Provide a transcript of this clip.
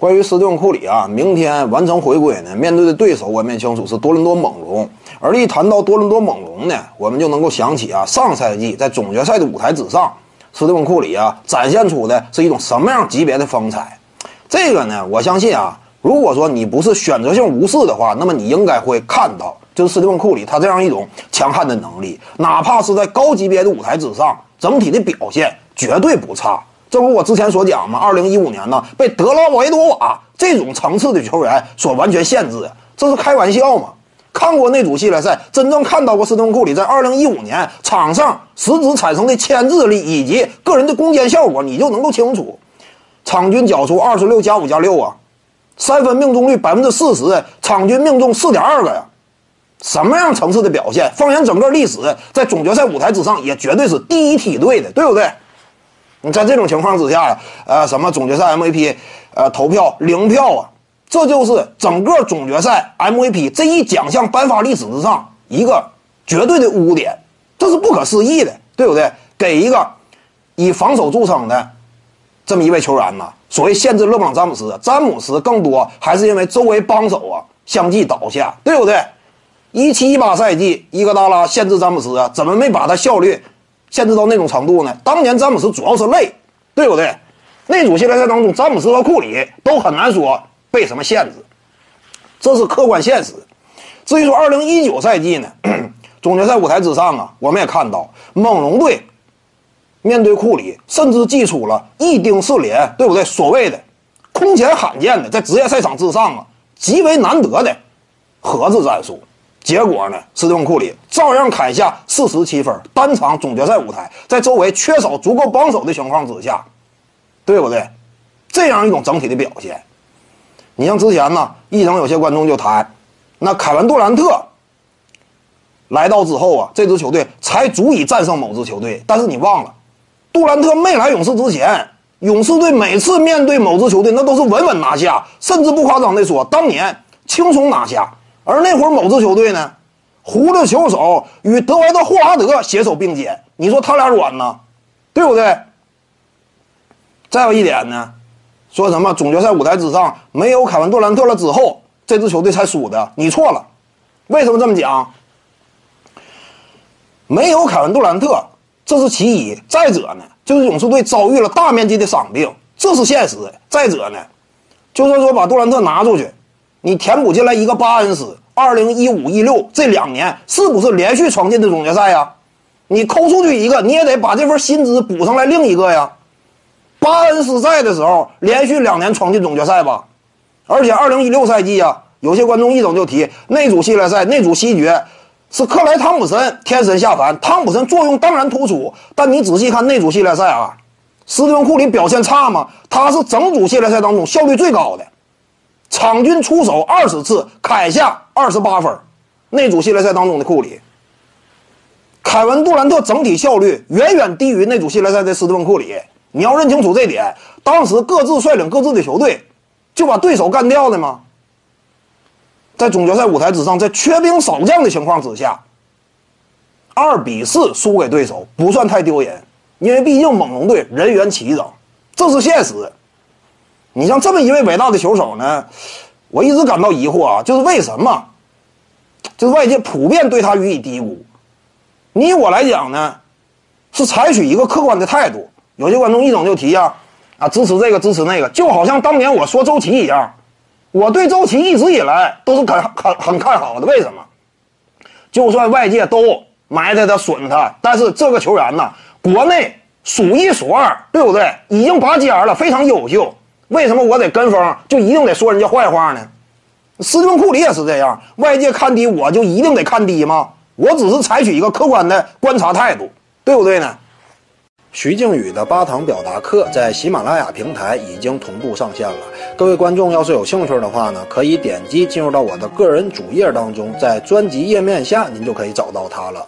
关于斯蒂芬·库里啊，明天完成回归呢，面对的对手我们也清楚是多伦多猛龙。而一谈到多伦多猛龙呢，我们就能够想起啊，上赛季在总决赛的舞台之上，斯蒂芬·库里啊展现出的是一种什么样级别的风采？这个呢，我相信啊，如果说你不是选择性无视的话，那么你应该会看到，就是斯蒂芬·库里他这样一种强悍的能力，哪怕是在高级别的舞台之上，整体的表现绝对不差。正如我之前所讲嘛，二零一五年呢，被德拉维多瓦这种层次的球员所完全限制，这是开玩笑吗？看过那组系列赛，真正看到过斯通库里在二零一五年场上实质产生的牵制力以及个人的攻坚效果，你就能够清楚。场均缴出二十六加五加六啊，三分命中率百分之四十，场均命中四点二个呀，什么样层次的表现？放眼整个历史，在总决赛舞台之上，也绝对是第一梯队的，对不对？你在这种情况之下呀，呃，什么总决赛 MVP，呃，投票零票啊，这就是整个总决赛 MVP 这一奖项颁发历史之上一个绝对的污点，这是不可思议的，对不对？给一个以防守著称的这么一位球员呢，所谓限制勒布朗詹姆斯，詹姆斯更多还是因为周围帮手啊相继倒下，对不对？一七一八赛季伊戈达拉限制詹姆斯啊，怎么没把他效率？限制到那种程度呢？当年詹姆斯主要是累，对不对？那组系列赛当中，詹姆斯和库里都很难说被什么限制，这是客观现实。至于说2019赛季呢，总决赛舞台之上啊，我们也看到猛龙队面对库里，甚至祭出了一丁四连，对不对？所谓的空前罕见的在职业赛场之上啊，极为难得的盒子战术。结果呢？斯蒂芬·库里照样砍下四十七分，单场总决赛舞台，在周围缺少足够帮手的情况之下，对不对？这样一种整体的表现，你像之前呢，一场有些观众就谈，那凯文·杜兰特来到之后啊，这支球队才足以战胜某支球队。但是你忘了，杜兰特没来勇士之前，勇士队每次面对某支球队，那都是稳稳拿下，甚至不夸张的说，当年轻松拿下。而那会儿某支球队呢，胡子球手与德怀特·霍华德携手并肩，你说他俩软呢，对不对？再有一点呢，说什么总决赛舞台之上没有凯文·杜兰特了之后，这支球队才输的，你错了。为什么这么讲？没有凯文·杜兰特，这是其一；再者呢，就是勇士队遭遇了大面积的伤病，这是现实。再者呢，就算说把杜兰特拿出去。你填补进来一个巴恩斯，二零一五一六这两年是不是连续闯进的总决赛呀？你抠出去一个，你也得把这份薪资补上来另一个呀。巴恩斯在的时候，连续两年闯进总决赛吧。而且二零一六赛季啊，有些观众一整就提那组系列赛那组西决是克莱汤普森天神下凡，汤普森作用当然突出，但你仔细看那组系列赛啊，斯蒂芬库里表现差吗？他是整组系列赛当中效率最高的。场均出手二十次，砍下二十八分。那组系列赛当中的库里，凯文杜兰特整体效率远远低于那组系列赛的斯蒂芬库里。你要认清楚这点。当时各自率领各自的球队，就把对手干掉的吗？在总决赛舞台之上，在缺兵少将的情况之下，二比四输给对手不算太丢人，因为毕竟猛龙队人员齐整，这是现实。你像这么一位伟大的球手呢，我一直感到疑惑啊，就是为什么，就是外界普遍对他予以低估。你我来讲呢，是采取一个客观的态度。有些观众一整就提呀，啊支持这个支持那个，就好像当年我说周琦一样，我对周琦一直以来都是很很很看好的。为什么？就算外界都埋汰他损他，但是这个球员呢，国内数一数二，对不对？已经拔尖了，非常优秀。为什么我得跟风，就一定得说人家坏话呢？斯蒂芬库里也是这样，外界看低我就一定得看低吗？我只是采取一个客观的观察态度，对不对呢？徐静宇的八堂表达课在喜马拉雅平台已经同步上线了，各位观众要是有兴趣的话呢，可以点击进入到我的个人主页当中，在专辑页面下您就可以找到它了。